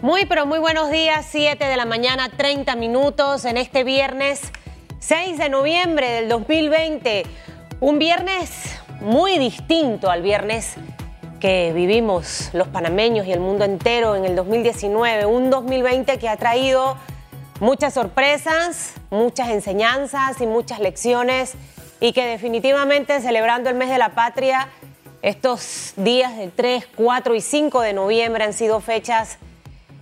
Muy, pero muy buenos días, 7 de la mañana, 30 minutos en este viernes 6 de noviembre del 2020. Un viernes muy distinto al viernes que vivimos los panameños y el mundo entero en el 2019. Un 2020 que ha traído muchas sorpresas, muchas enseñanzas y muchas lecciones y que definitivamente celebrando el mes de la patria, estos días del 3, 4 y 5 de noviembre han sido fechas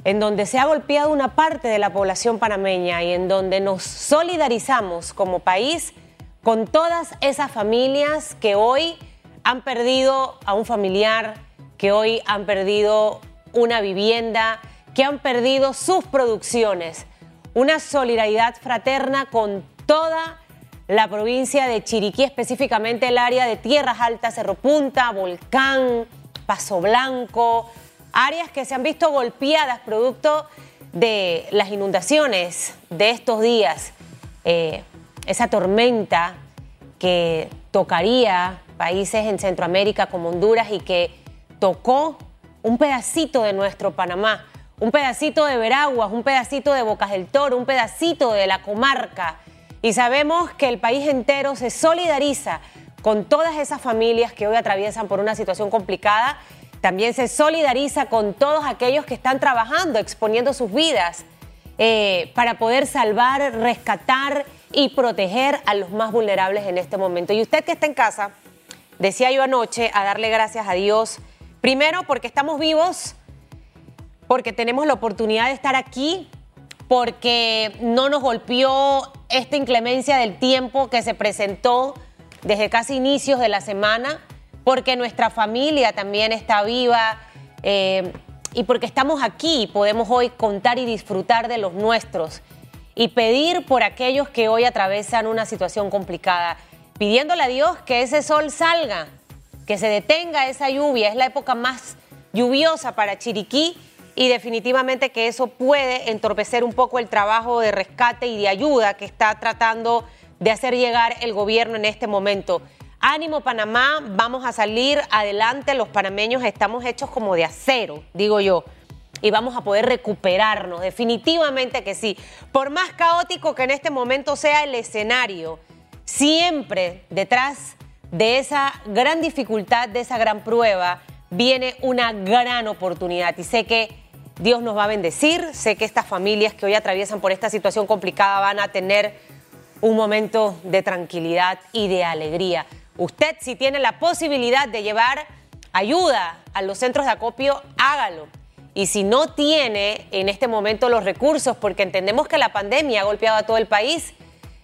en donde se ha golpeado una parte de la población panameña y en donde nos solidarizamos como país con todas esas familias que hoy han perdido a un familiar, que hoy han perdido una vivienda, que han perdido sus producciones. Una solidaridad fraterna con toda la provincia de Chiriquí, específicamente el área de Tierras Altas, Cerro Punta, Volcán, Paso Blanco, áreas que se han visto golpeadas producto de las inundaciones de estos días, eh, esa tormenta que tocaría países en Centroamérica como Honduras y que tocó un pedacito de nuestro Panamá, un pedacito de Veraguas, un pedacito de Bocas del Toro, un pedacito de la comarca. Y sabemos que el país entero se solidariza con todas esas familias que hoy atraviesan por una situación complicada también se solidariza con todos aquellos que están trabajando, exponiendo sus vidas eh, para poder salvar, rescatar y proteger a los más vulnerables en este momento. Y usted que está en casa, decía yo anoche a darle gracias a Dios, primero porque estamos vivos, porque tenemos la oportunidad de estar aquí, porque no nos golpeó esta inclemencia del tiempo que se presentó desde casi inicios de la semana porque nuestra familia también está viva eh, y porque estamos aquí y podemos hoy contar y disfrutar de los nuestros y pedir por aquellos que hoy atravesan una situación complicada, pidiéndole a Dios que ese sol salga, que se detenga esa lluvia, es la época más lluviosa para Chiriquí y definitivamente que eso puede entorpecer un poco el trabajo de rescate y de ayuda que está tratando de hacer llegar el gobierno en este momento. Ánimo Panamá, vamos a salir adelante, los panameños estamos hechos como de acero, digo yo, y vamos a poder recuperarnos, definitivamente que sí. Por más caótico que en este momento sea el escenario, siempre detrás de esa gran dificultad, de esa gran prueba, viene una gran oportunidad y sé que Dios nos va a bendecir, sé que estas familias que hoy atraviesan por esta situación complicada van a tener un momento de tranquilidad y de alegría. Usted si tiene la posibilidad de llevar ayuda a los centros de acopio, hágalo. Y si no tiene en este momento los recursos, porque entendemos que la pandemia ha golpeado a todo el país,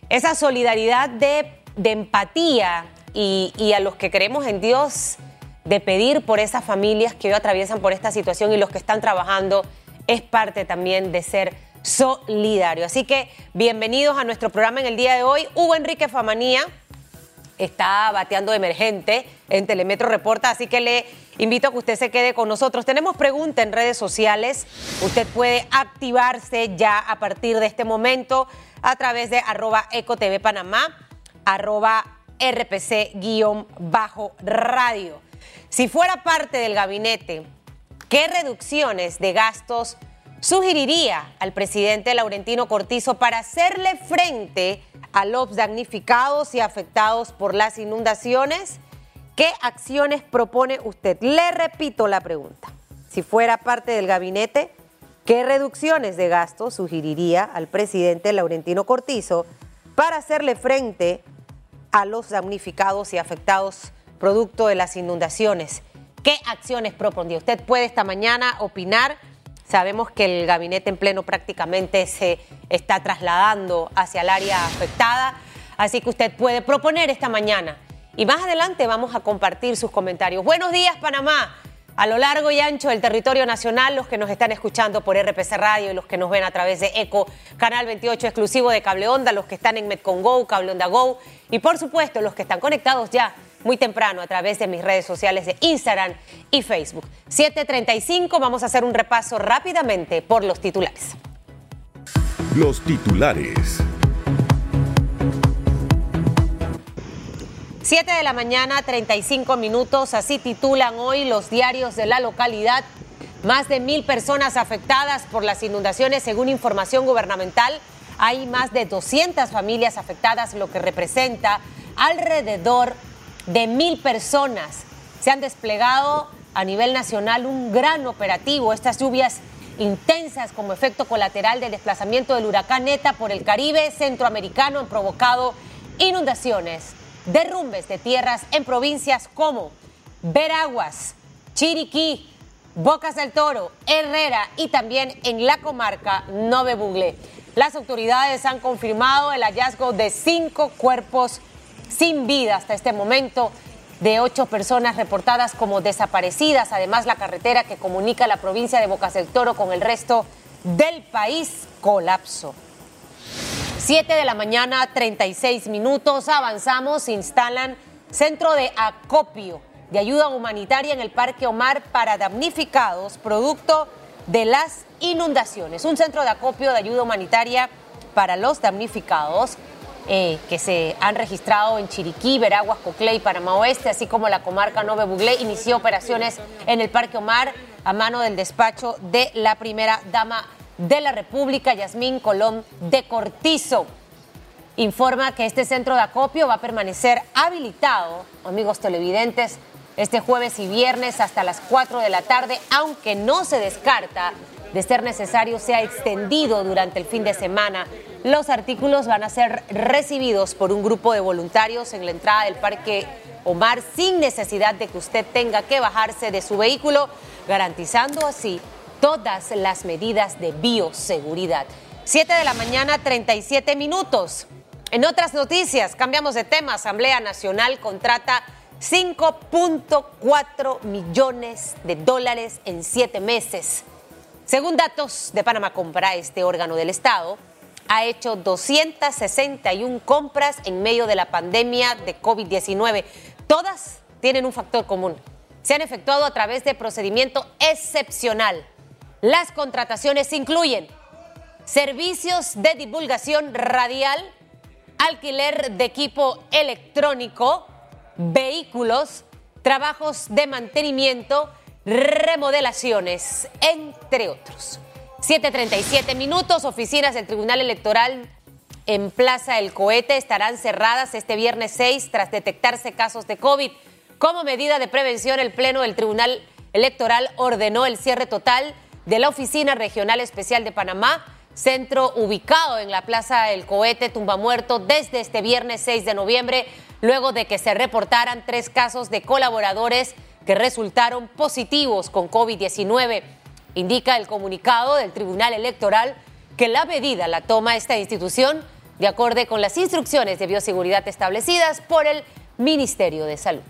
esa solidaridad de, empatía y, a los que creemos en Dios, de pedir por esas familias que hoy atraviesan por esta situación y los que están trabajando, es parte también de ser solidario. Así que bienvenidos a nuestro programa en el día de hoy. Hugo Enrique Famanía está bateando de emergente en Telemetro Reporta, así que le invito a que usted se quede con nosotros. Tenemos pregunta en redes sociales. Usted puede activarse ya a partir de este momento a través de arroba ecotv panamá, arroba rpc-radio. Si fuera parte del gabinete, ¿qué reducciones de gastos sugeriría al presidente Laurentino Cortizo para hacerle frente a los damnificados y afectados por las inundaciones? ¿Qué acciones propone usted? Le repito la pregunta. Si fuera parte del gabinete, ¿qué reducciones de gastos sugeriría al presidente Laurentino Cortizo para hacerle frente a los damnificados y afectados producto de las inundaciones? ¿Qué acciones propondría? Usted puede esta mañana opinar Sabemos que el gabinete en pleno prácticamente se está trasladando hacia el área afectada, así que usted puede proponer esta mañana. Y más adelante vamos a compartir sus comentarios. Buenos días, Panamá. A lo largo y ancho del territorio nacional, los que nos están escuchando por RPC Radio y los que nos ven a través de ECO, Canal 28 exclusivo de Cable Onda, los que están en Metcon Go, Cable Onda Go y por supuesto los que están conectados ya muy temprano a través de mis redes sociales de Instagram y Facebook. 7.35, vamos a hacer un repaso rápidamente por los titulares. Los titulares. 7 de la mañana, 35 minutos, así titulan hoy los diarios de la localidad. Más de mil personas afectadas por las inundaciones, según información gubernamental. Hay más de 200 familias afectadas, lo que representa alrededor de mil personas. Se han desplegado a nivel nacional un gran operativo. Estas lluvias intensas como efecto colateral del desplazamiento del huracán ETA por el Caribe centroamericano han provocado inundaciones, derrumbes de tierras en provincias como Veraguas, Chiriquí, Bocas del Toro, Herrera y también en la comarca Nove Bugle. Las autoridades han confirmado el hallazgo de cinco cuerpos sin vida hasta este momento de ocho personas reportadas como desaparecidas. Además, la carretera que comunica la provincia de Bocas del Toro con el resto del país colapsó. Siete de la mañana, 36 minutos. Avanzamos, instalan centro de acopio de ayuda humanitaria en el Parque Omar para damnificados producto de las inundaciones. Un centro de acopio de ayuda humanitaria para los damnificados eh, que se han registrado en Chiriquí, Veraguas, Coclé y Panamá Oeste, así como la comarca Nove Buglé, inició operaciones en el Parque Omar a mano del despacho de la primera dama de la República, Yasmín Colón de Cortizo. Informa que este centro de acopio va a permanecer habilitado, amigos televidentes, este jueves y viernes hasta las 4 de la tarde, aunque no se descarta de ser necesario sea extendido durante el fin de semana. Los artículos van a ser recibidos por un grupo de voluntarios en la entrada del Parque Omar sin necesidad de que usted tenga que bajarse de su vehículo, garantizando así todas las medidas de bioseguridad. 7 de la mañana, 37 minutos. En otras noticias, cambiamos de tema. Asamblea Nacional contrata 5.4 millones de dólares en siete meses. Según datos de Panamá Compra, este órgano del Estado ha hecho 261 compras en medio de la pandemia de COVID-19. Todas tienen un factor común. Se han efectuado a través de procedimiento excepcional. Las contrataciones incluyen servicios de divulgación radial, alquiler de equipo electrónico, vehículos, trabajos de mantenimiento, remodelaciones, entre otros. 7.37 minutos, oficinas del Tribunal Electoral en Plaza El Cohete estarán cerradas este viernes 6 tras detectarse casos de COVID. Como medida de prevención, el Pleno del Tribunal Electoral ordenó el cierre total de la Oficina Regional Especial de Panamá, centro ubicado en la Plaza El Cohete Tumba Muerto desde este viernes 6 de noviembre luego de que se reportaran tres casos de colaboradores que resultaron positivos con COVID-19. Indica el comunicado del Tribunal Electoral que la medida la toma esta institución de acuerdo con las instrucciones de bioseguridad establecidas por el Ministerio de Salud.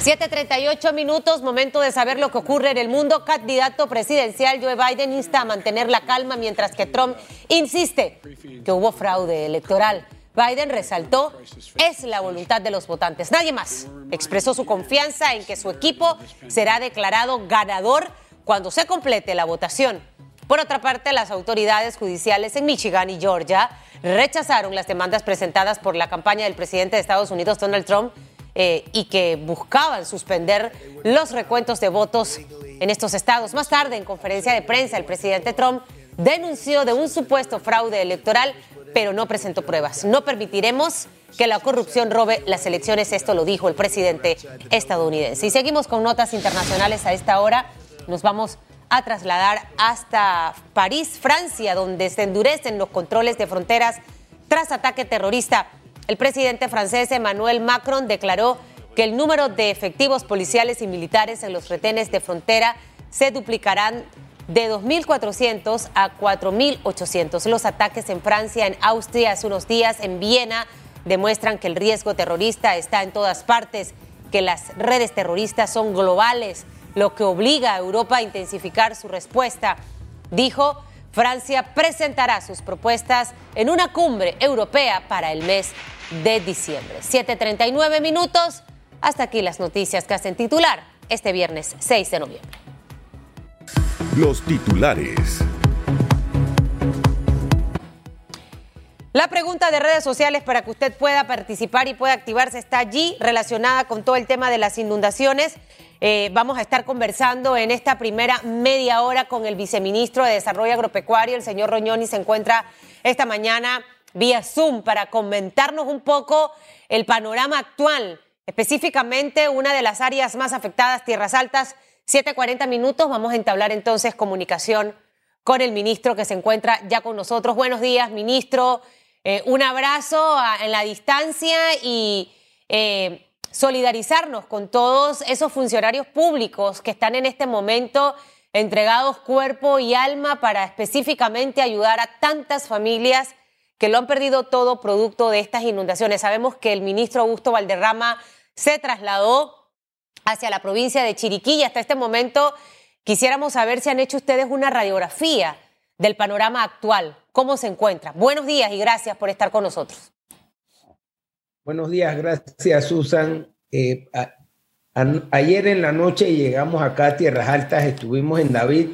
7.38 minutos, momento de saber lo que ocurre en el mundo. Candidato presidencial Joe Biden insta a mantener la calma mientras que Trump insiste que hubo fraude electoral. Biden resaltó, es la voluntad de los votantes. Nadie más expresó su confianza en que su equipo será declarado ganador cuando se complete la votación. Por otra parte, las autoridades judiciales en Michigan y Georgia rechazaron las demandas presentadas por la campaña del presidente de Estados Unidos, Donald Trump, eh, y que buscaban suspender los recuentos de votos en estos estados. Más tarde, en conferencia de prensa, el presidente Trump denunció de un supuesto fraude electoral pero no presentó pruebas. No permitiremos que la corrupción robe las elecciones, esto lo dijo el presidente estadounidense. Y seguimos con notas internacionales a esta hora. Nos vamos a trasladar hasta París, Francia, donde se endurecen los controles de fronteras tras ataque terrorista. El presidente francés Emmanuel Macron declaró que el número de efectivos policiales y militares en los retenes de frontera se duplicarán de 2.400 a 4.800. Los ataques en Francia, en Austria, hace unos días, en Viena, demuestran que el riesgo terrorista está en todas partes, que las redes terroristas son globales, lo que obliga a Europa a intensificar su respuesta. Dijo, Francia presentará sus propuestas en una cumbre europea para el mes de diciembre. 7.39 minutos. Hasta aquí las noticias que hacen titular este viernes 6 de noviembre. Los titulares. La pregunta de redes sociales para que usted pueda participar y pueda activarse está allí relacionada con todo el tema de las inundaciones. Eh, vamos a estar conversando en esta primera media hora con el viceministro de Desarrollo Agropecuario, el señor Roñoni, se encuentra esta mañana vía Zoom para comentarnos un poco el panorama actual, específicamente una de las áreas más afectadas, Tierras Altas, 7.40 minutos. Vamos a entablar entonces comunicación con el ministro que se encuentra ya con nosotros. Buenos días, ministro. Eh, un abrazo en la distancia y eh, solidarizarnos con todos esos funcionarios públicos que están en este momento entregados cuerpo y alma para específicamente ayudar a tantas familias que lo han perdido todo producto de estas inundaciones. Sabemos que el ministro Augusto Valderrama se trasladó hacia la provincia de Chiriquí y hasta este momento quisiéramos saber si han hecho ustedes una radiografía del panorama actual cómo se encuentra. Buenos días y gracias por estar con nosotros. Buenos días, gracias Susan. Eh, ayer en la noche llegamos acá a Tierras Altas, estuvimos en David,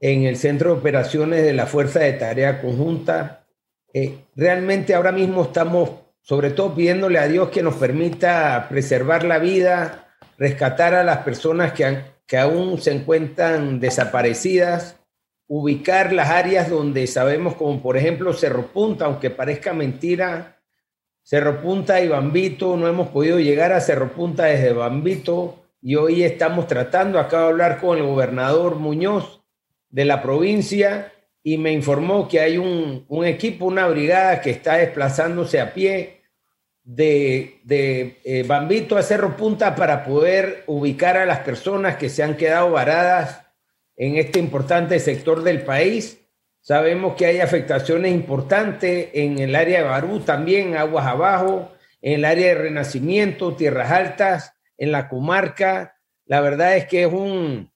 en el Centro de Operaciones de la Fuerza de Tarea Conjunta. Eh, realmente ahora mismo estamos sobre todo pidiéndole a Dios que nos permita preservar la vida, rescatar a las personas que, que aún se encuentran desaparecidas ubicar las áreas donde sabemos, como por ejemplo Cerro Punta, aunque parezca mentira, Cerro Punta y Bambito, no hemos podido llegar a Cerro Punta desde Bambito y hoy estamos tratando, acabo de hablar con el gobernador Muñoz de la provincia y me informó que hay un, equipo, una brigada que está desplazándose a pie de, de eh, Bambito a Cerro Punta para poder ubicar a las personas que se han quedado varadas en este importante sector del país. Sabemos que hay afectaciones importantes en el área de Barú, también aguas abajo, en el área de Renacimiento, Tierras Altas, en la comarca. La verdad es que es un,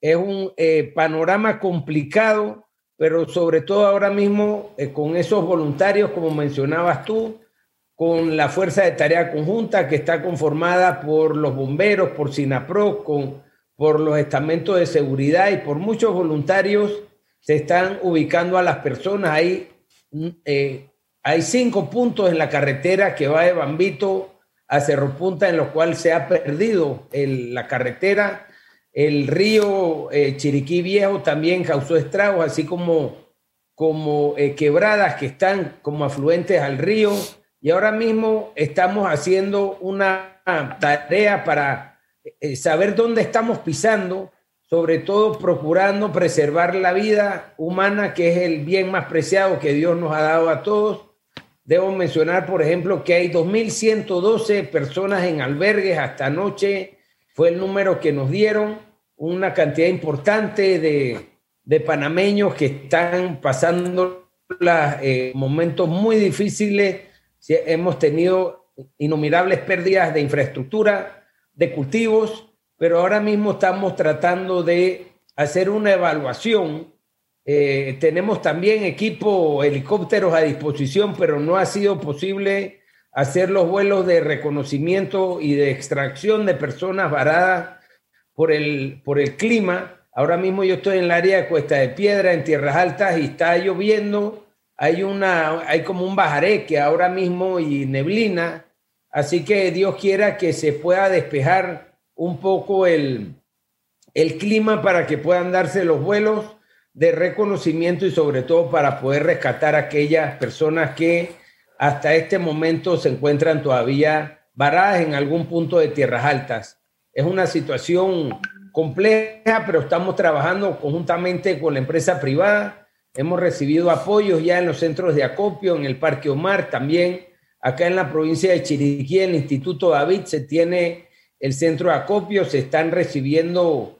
es un eh, panorama complicado, pero sobre todo ahora mismo eh, con esos voluntarios, como mencionabas tú, con la Fuerza de Tarea Conjunta que está conformada por los bomberos, por SINAPRO, con por los estamentos de seguridad y por muchos voluntarios se están ubicando a las personas. Hay, mm, eh, hay cinco puntos en la carretera que va de Bambito a Cerro Punta en los cuales se ha perdido la carretera. El río eh, Chiriquí Viejo también causó estragos, así como, como eh, quebradas que están como afluentes al río. Y ahora mismo estamos haciendo una tarea para eh, saber dónde estamos pisando, sobre todo procurando preservar la vida humana, que es el bien más preciado que Dios nos ha dado a todos. Debo mencionar, por ejemplo, que hay 2.112 personas en albergues hasta anoche, fue el número que nos dieron, una cantidad importante de, panameños que están pasando eh, momentos muy difíciles. Hemos tenido innumerables pérdidas de infraestructura, de cultivos, pero ahora mismo estamos tratando de hacer una evaluación. Eh, tenemos también equipo, helicópteros a disposición, pero no ha sido posible hacer los vuelos de reconocimiento y de extracción de personas varadas por el, por el clima. Ahora mismo yo estoy en el área de Cuesta de Piedra, en Tierras Altas, y está lloviendo. Hay, una, hay como un bajareque ahora mismo y neblina Así que Dios quiera que se pueda despejar un poco el, el clima para que puedan darse los vuelos de reconocimiento y sobre todo para poder rescatar a aquellas personas que hasta este momento se encuentran todavía varadas en algún punto de tierras altas. Es una situación compleja, pero estamos trabajando conjuntamente con la empresa privada. Hemos recibido apoyos ya en los centros de acopio, en el Parque Omar también Acá en la provincia de Chiriquí, el Instituto David, se tiene el centro de acopio, se están recibiendo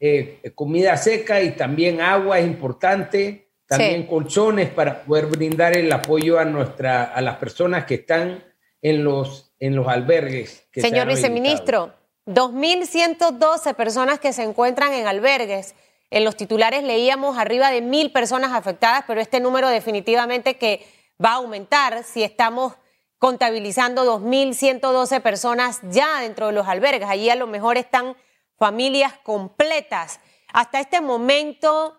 eh, comida seca y también agua es importante, también colchones para poder brindar el apoyo a, nuestra, a las personas que están en los, en los albergues. Señor viceministro, 2.112 personas que se encuentran en albergues. En los titulares leíamos arriba de mil personas afectadas, pero este número definitivamente que va a aumentar si estamos contabilizando 2.112 personas ya dentro de los albergues. Allí a lo mejor están familias completas. Hasta este momento,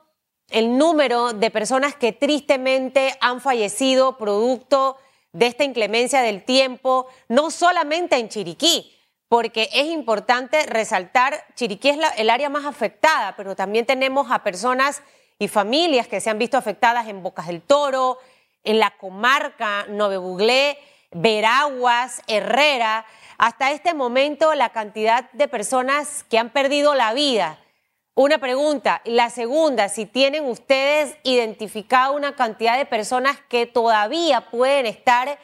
el número de personas que tristemente han fallecido producto de esta inclemencia del tiempo, no solamente en Chiriquí, porque es importante resaltar, Chiriquí es el área más afectada, pero también tenemos a personas y familias que se han visto afectadas en Bocas del Toro, en la comarca Nove Buglé, Veraguas, Herrera. Hasta este momento la cantidad de personas que han perdido la vida. Una pregunta. La segunda, si tienen ustedes identificado una cantidad de personas que todavía pueden estar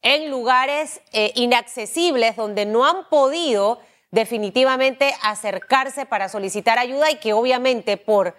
en lugares eh, inaccesibles donde no han podido definitivamente acercarse para solicitar ayuda y que obviamente por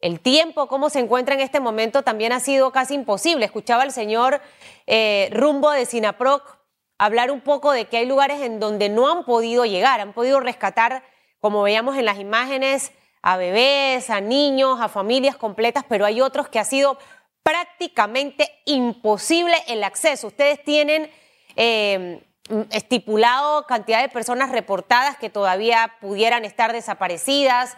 el tiempo, cómo se encuentra en este momento, también ha sido casi imposible. Escuchaba al señor eh, Rumbo de Sinaproc hablar un poco de que hay lugares en donde no han podido llegar, han podido rescatar, como veíamos en las imágenes, a bebés, a niños, a familias completas, pero hay otros que ha sido prácticamente imposible el acceso. Ustedes tienen eh, estipulado cantidad de personas reportadas que todavía pudieran estar desaparecidas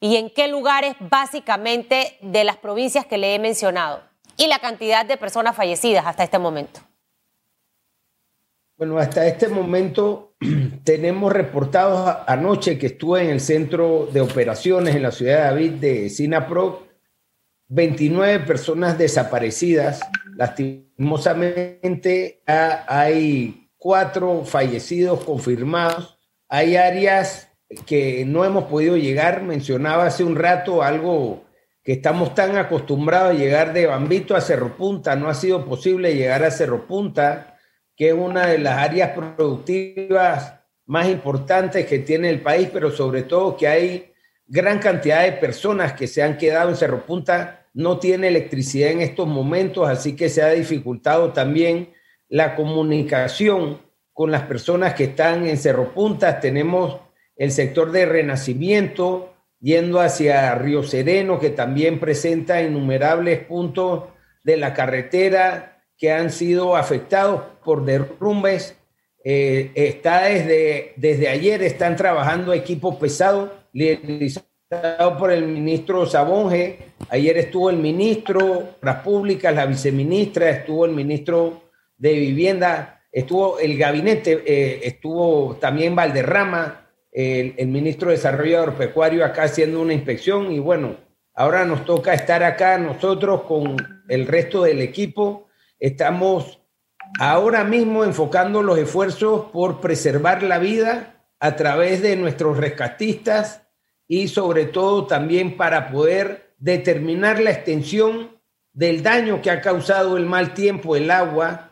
y en qué lugares básicamente de las provincias que le he mencionado y la cantidad de personas fallecidas hasta este momento. Bueno, hasta este momento tenemos reportados anoche que estuve en el centro de operaciones en la ciudad de David de Sinapro, 29 personas desaparecidas. Lastimosamente hay cuatro fallecidos confirmados. Hay áreas que no hemos podido llegar. Mencionaba hace un rato algo que estamos tan acostumbrados a llegar de Bambito a Cerro Punta. No ha sido posible llegar a Cerro Punta, que es una de las áreas productivas más importantes que tiene el país, pero sobre todo que hay gran cantidad de personas que se han quedado en Cerro Punta. No tiene electricidad en estos momentos, así que se ha dificultado también la comunicación con las personas que están en Cerro Punta. Tenemos el sector de Renacimiento, yendo hacia Río Sereno, que también presenta innumerables puntos de la carretera que han sido afectados por derrumbes. Eh, está desde, desde ayer, están trabajando equipos pesados, liderados por el ministro Sabonge. Ayer estuvo el ministro de las Públicas, la viceministra, estuvo el ministro de Vivienda, estuvo el gabinete, eh, estuvo también Valderrama, el, ministro de Desarrollo Agropecuario acá haciendo una inspección y bueno, ahora nos toca estar acá nosotros con el resto del equipo. Estamos ahora mismo enfocando los esfuerzos por preservar la vida a través de nuestros rescatistas y sobre todo también para poder determinar la extensión del daño que ha causado el mal tiempo, el agua,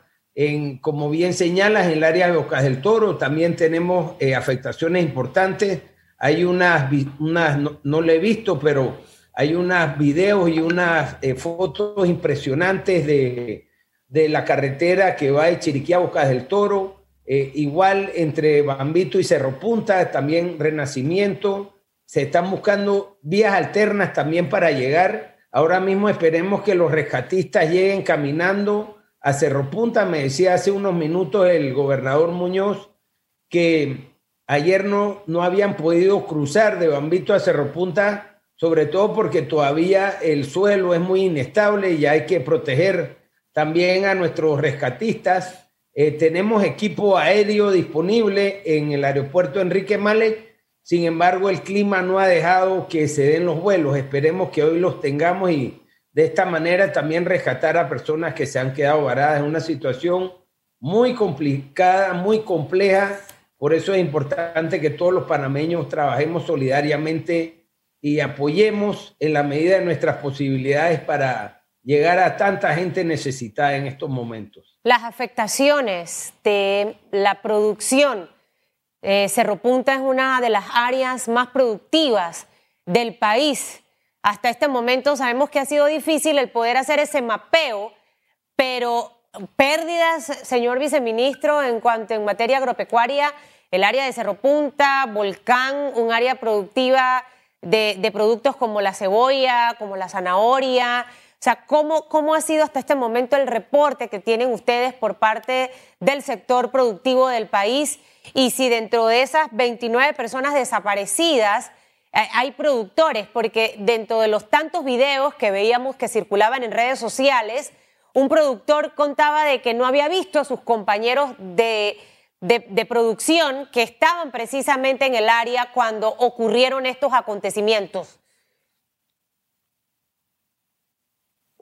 como bien señalas, en el área de Bocas del Toro también tenemos eh, afectaciones importantes. Hay unas, unas no, no lo he visto, pero hay unos videos y unas eh, fotos impresionantes de, de, la carretera que va de Chiriquí a Bocas del Toro. Eh, igual entre Bambito y Cerro Punta, también Renacimiento. Se están buscando vías alternas también para llegar. Ahora mismo esperemos que los rescatistas lleguen caminando a Cerro Punta. Me decía hace unos minutos el gobernador Muñoz que ayer no, no habían podido cruzar de Bambito a Cerro Punta, sobre todo porque todavía el suelo es muy inestable y hay que proteger también a nuestros rescatistas. Eh, tenemos equipo aéreo disponible en el aeropuerto Enrique Malek. Sin embargo, el clima no ha dejado que se den los vuelos. Esperemos que hoy los tengamos y de esta manera también rescatar a personas que se han quedado varadas en una situación muy complicada, muy compleja. Por eso es importante que todos los panameños trabajemos solidariamente y apoyemos en la medida de nuestras posibilidades para llegar a tanta gente necesitada en estos momentos. Las afectaciones de la producción. Eh, Cerro Punta es una de las áreas más productivas del país. Hasta este momento sabemos que ha sido difícil el poder hacer ese mapeo, pero pérdidas, señor viceministro, en cuanto en materia agropecuaria, el área de Cerro Punta, Volcán, un área productiva de, productos como la cebolla, como la zanahoria. O sea, ¿cómo, ¿cómo ha sido hasta este momento el reporte que tienen ustedes por parte del sector productivo del país? Y si dentro de esas 29 personas desaparecidas, hay productores, porque dentro de los tantos videos que veíamos que circulaban en redes sociales, un productor contaba de que no había visto a sus compañeros de, de, producción que estaban precisamente en el área cuando ocurrieron estos acontecimientos.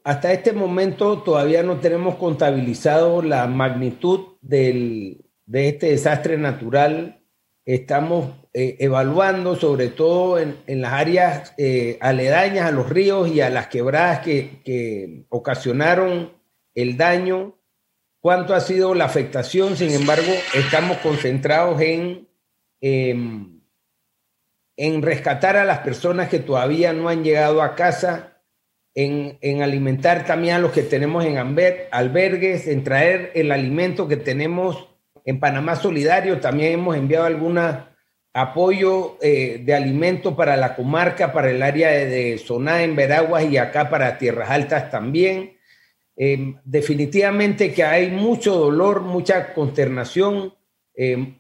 Hasta este momento todavía no tenemos contabilizado la magnitud del, de este desastre natural. Estamos eh, evaluando sobre todo en, las áreas eh, aledañas a los ríos y a las quebradas que, que ocasionaron el daño, cuánto ha sido la afectación. Sin embargo, estamos concentrados en, em, en rescatar a las personas que todavía no han llegado a casa, en, en alimentar también a los que tenemos en albergues, en traer el alimento que tenemos en Panamá Solidario. También hemos enviado algún apoyo eh, de alimento para la comarca, para el área de, de Soná en Veraguas y acá para Tierras Altas también. Em, definitivamente que hay mucho dolor, mucha consternación, em,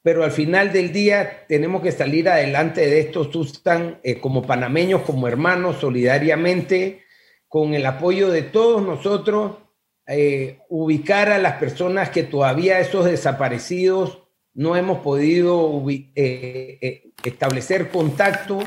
pero al final del día tenemos que salir adelante de esto, Sustan, eh, como panameños, como hermanos, solidariamente, con el apoyo de todos nosotros, eh, ubicar a las personas que todavía esos desaparecidos no hemos podido eh, establecer contacto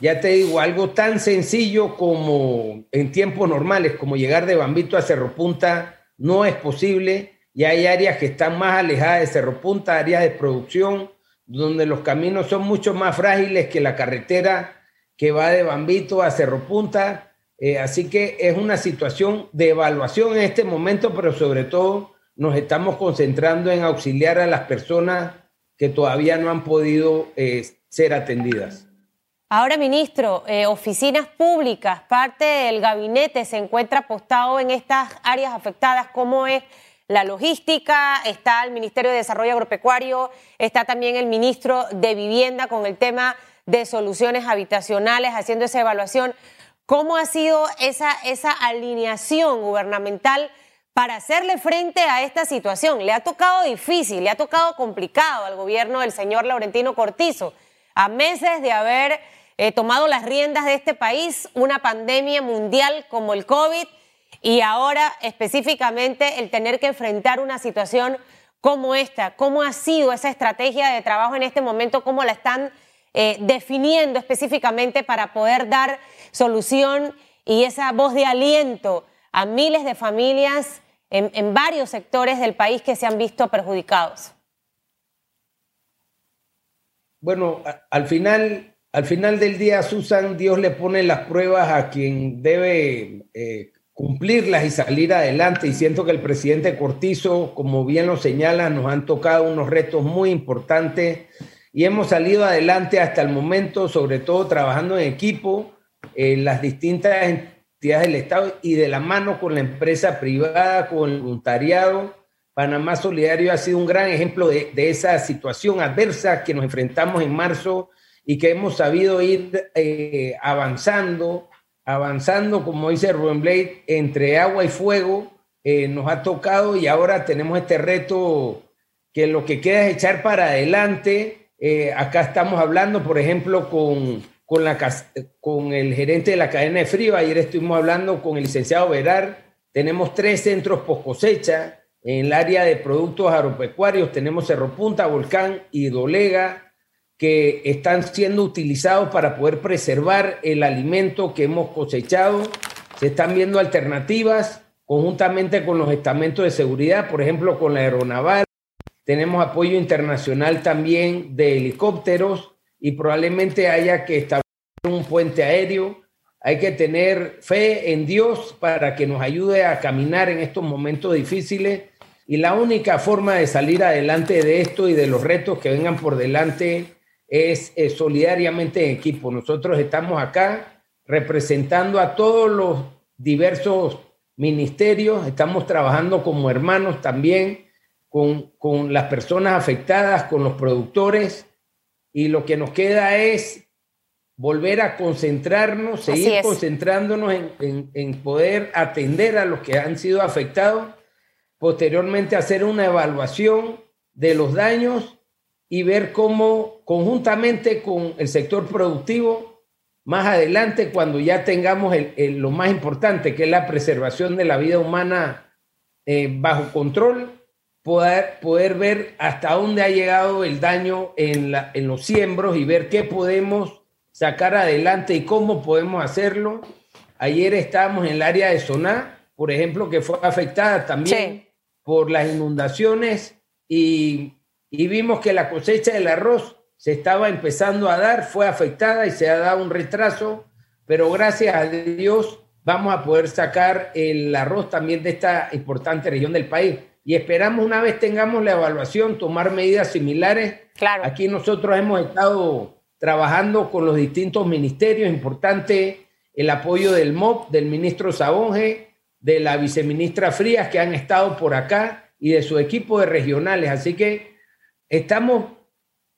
ya te digo, algo tan sencillo como en tiempos normales, como llegar de Bambito a Cerro Punta, no es posible. Y hay áreas que están más alejadas de Cerro Punta, áreas de producción, donde los caminos son mucho más frágiles que la carretera que va de Bambito a Cerro Punta. Eh, así que es una situación de evaluación en este momento, pero sobre todo nos estamos concentrando en auxiliar a las personas que todavía no han podido eh, ser atendidas. Ahora, ministro, eh, oficinas públicas, parte del gabinete se encuentra apostado en estas áreas afectadas, ¿cómo es la logística? Está el Ministerio de Desarrollo Agropecuario, está también el ministro de Vivienda con el tema de soluciones habitacionales, haciendo esa evaluación. ¿Cómo ha sido esa, esa alineación gubernamental para hacerle frente a esta situación? Le ha tocado difícil, le ha tocado complicado al gobierno del señor Laurentino Cortizo, a meses de haber eh, tomado las riendas de este país, una pandemia mundial como el COVID y ahora específicamente el tener que enfrentar una situación como esta. ¿Cómo ha sido esa estrategia de trabajo en este momento? ¿Cómo la están eh, definiendo específicamente para poder dar solución y esa voz de aliento a miles de familias en, varios sectores del país que se han visto perjudicados? Bueno, al final al final del día, Susan, Dios le pone las pruebas a quien debe eh, cumplirlas y salir adelante. Y siento que el presidente Cortizo, como bien lo señala, nos han tocado unos retos muy importantes y hemos salido adelante hasta el momento, sobre todo trabajando en equipo, en las distintas entidades del Estado y de la mano con la empresa privada, con el voluntariado. Panamá Solidario ha sido un gran ejemplo de, de esa situación adversa que nos enfrentamos en marzo y que hemos sabido ir eh, avanzando, avanzando, como dice Rubén Blade, entre agua y fuego, eh, nos ha tocado y ahora tenemos este reto que lo que queda es echar para adelante. Eh, acá estamos hablando, por ejemplo, con, con, la, con el gerente de la cadena de frío, ayer estuvimos hablando con el licenciado Verar, tenemos tres centros post cosecha, en el área de productos agropecuarios tenemos Cerro Punta, Volcán y Dolega, que están siendo utilizados para poder preservar el alimento que hemos cosechado. Se están viendo alternativas conjuntamente con los estamentos de seguridad, por ejemplo, con la aeronaval. Tenemos apoyo internacional también de helicópteros y probablemente haya que establecer un puente aéreo. Hay que tener fe en Dios para que nos ayude a caminar en estos momentos difíciles. Y la única forma de salir adelante de esto y de los retos que vengan por delante es, solidariamente en equipo. Nosotros estamos acá representando a todos los diversos ministerios, estamos trabajando como hermanos también con, con las personas afectadas, con los productores, y lo que nos queda es volver a concentrarnos, seguir concentrándonos en, en, poder atender a los que han sido afectados, posteriormente hacer una evaluación de los daños y ver cómo conjuntamente con el sector productivo, más adelante, cuando ya tengamos lo más importante, que es la preservación de la vida humana eh, bajo control, poder, poder ver hasta dónde ha llegado el daño en, la, en los siembros y ver qué podemos sacar adelante y cómo podemos hacerlo. Ayer estábamos en el área de Soná, por ejemplo, que fue afectada también por las inundaciones y y vimos que la cosecha del arroz se estaba empezando a dar, fue afectada y se ha dado un retraso, pero gracias a Dios vamos a poder sacar el arroz también de esta importante región del país. Y esperamos una vez tengamos la evaluación, tomar medidas similares. Claro. Aquí nosotros hemos estado trabajando con los distintos ministerios, importante el apoyo del MOP, del ministro Sabonge, de la viceministra Frías, que han estado por acá, y de su equipo de regionales. Así que estamos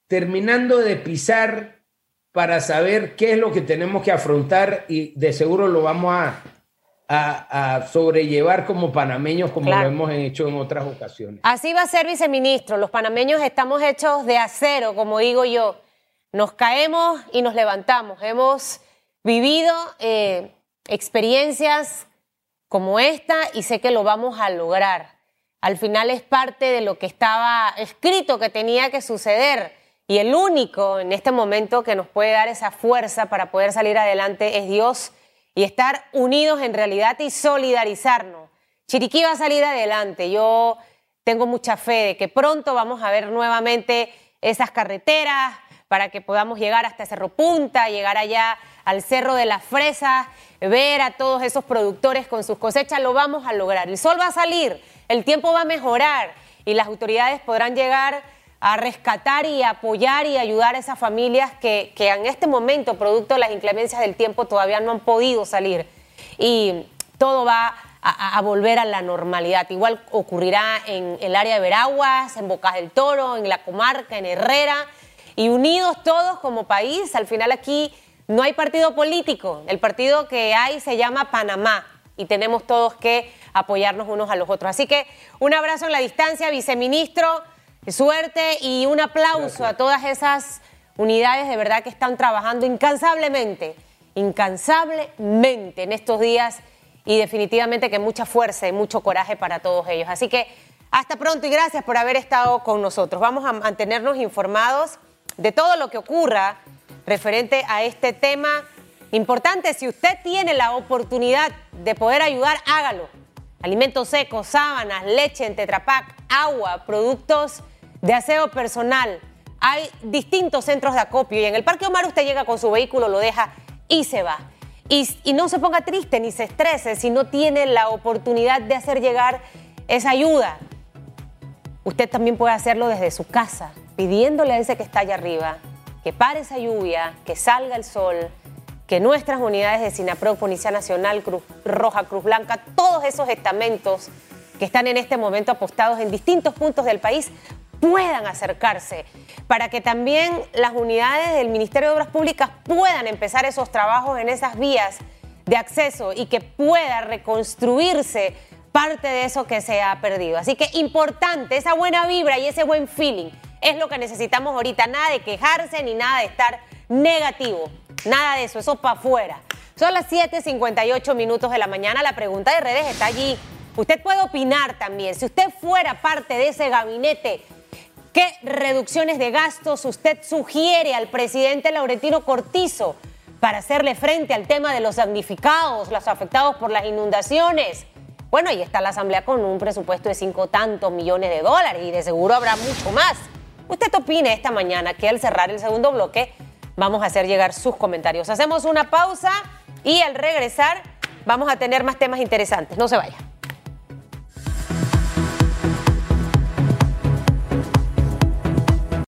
terminando de pisar para saber qué es lo que tenemos que afrontar y de seguro lo vamos a, a, sobrellevar como panameños como lo hemos hecho en otras ocasiones. Así va a ser, viceministro. Los panameños estamos hechos de acero, como digo yo. Nos caemos y nos levantamos. Hemos vivido eh, experiencias como esta y sé que lo vamos a lograr al final es parte de lo que estaba escrito que tenía que suceder. Y el único en este momento que nos puede dar esa fuerza para poder salir adelante es Dios y estar unidos en realidad y solidarizarnos. Chiriquí va a salir adelante. Yo tengo mucha fe de que pronto vamos a ver nuevamente esas carreteras para que podamos llegar hasta Cerro Punta, llegar allá al Cerro de las Fresas, ver a todos esos productores con sus cosechas. Lo vamos a lograr. El sol va a salir el tiempo va a mejorar y las autoridades podrán llegar a rescatar y apoyar y ayudar a esas familias que, en este momento, producto de las inclemencias del tiempo, todavía no han podido salir. Y todo va a, volver a la normalidad. Igual ocurrirá en el área de Veraguas, en Bocas del Toro, en la comarca, en Herrera. Y unidos todos como país, al final aquí no hay partido político. El partido que hay se llama Panamá y tenemos todos que apoyarnos unos a los otros. Así que un abrazo en la distancia, viceministro, suerte y un aplauso a todas esas unidades de verdad que están trabajando incansablemente, incansablemente en estos días y definitivamente que mucha fuerza y mucho coraje para todos ellos. Así que hasta pronto y gracias por haber estado con nosotros. Vamos a mantenernos informados de todo lo que ocurra referente a este tema importante. Si usted tiene la oportunidad de poder ayudar, hágalo alimentos secos, sábanas, leche en Tetrapac, agua, productos de aseo personal. Hay distintos centros de acopio y en el Parque Omar usted llega con su vehículo, lo deja y se va. Y, no se ponga triste ni se estrese si no tiene la oportunidad de hacer llegar esa ayuda. Usted también puede hacerlo desde su casa, pidiéndole a ese que está allá arriba que pare esa lluvia, que salga el sol, que nuestras unidades de SINAPRO, Policía Nacional, Cruz Roja, Cruz Blanca, todos esos estamentos que están en este momento apostados en distintos puntos del país puedan acercarse, para que también las unidades del Ministerio de Obras Públicas puedan empezar esos trabajos en esas vías de acceso y que pueda reconstruirse parte de eso que se ha perdido. Así que importante, esa buena vibra y ese buen feeling es lo que necesitamos ahorita, nada de quejarse ni nada de estar negativo. Nada de eso, eso para afuera. Son las 7:58 minutos de la mañana. La pregunta de redes está allí. Usted puede opinar también. Si usted fuera parte de ese gabinete, ¿qué reducciones de gastos usted sugiere al presidente Laurentino Cortizo para hacerle frente al tema de los damnificados, los afectados por las inundaciones? Bueno, ahí está la Asamblea con un presupuesto de cinco tantos millones de dólares y de seguro habrá mucho más. Usted opine esta mañana que al cerrar el segundo bloque vamos a hacer llegar sus comentarios. Hacemos una pausa y al regresar vamos a tener más temas interesantes. No se vaya.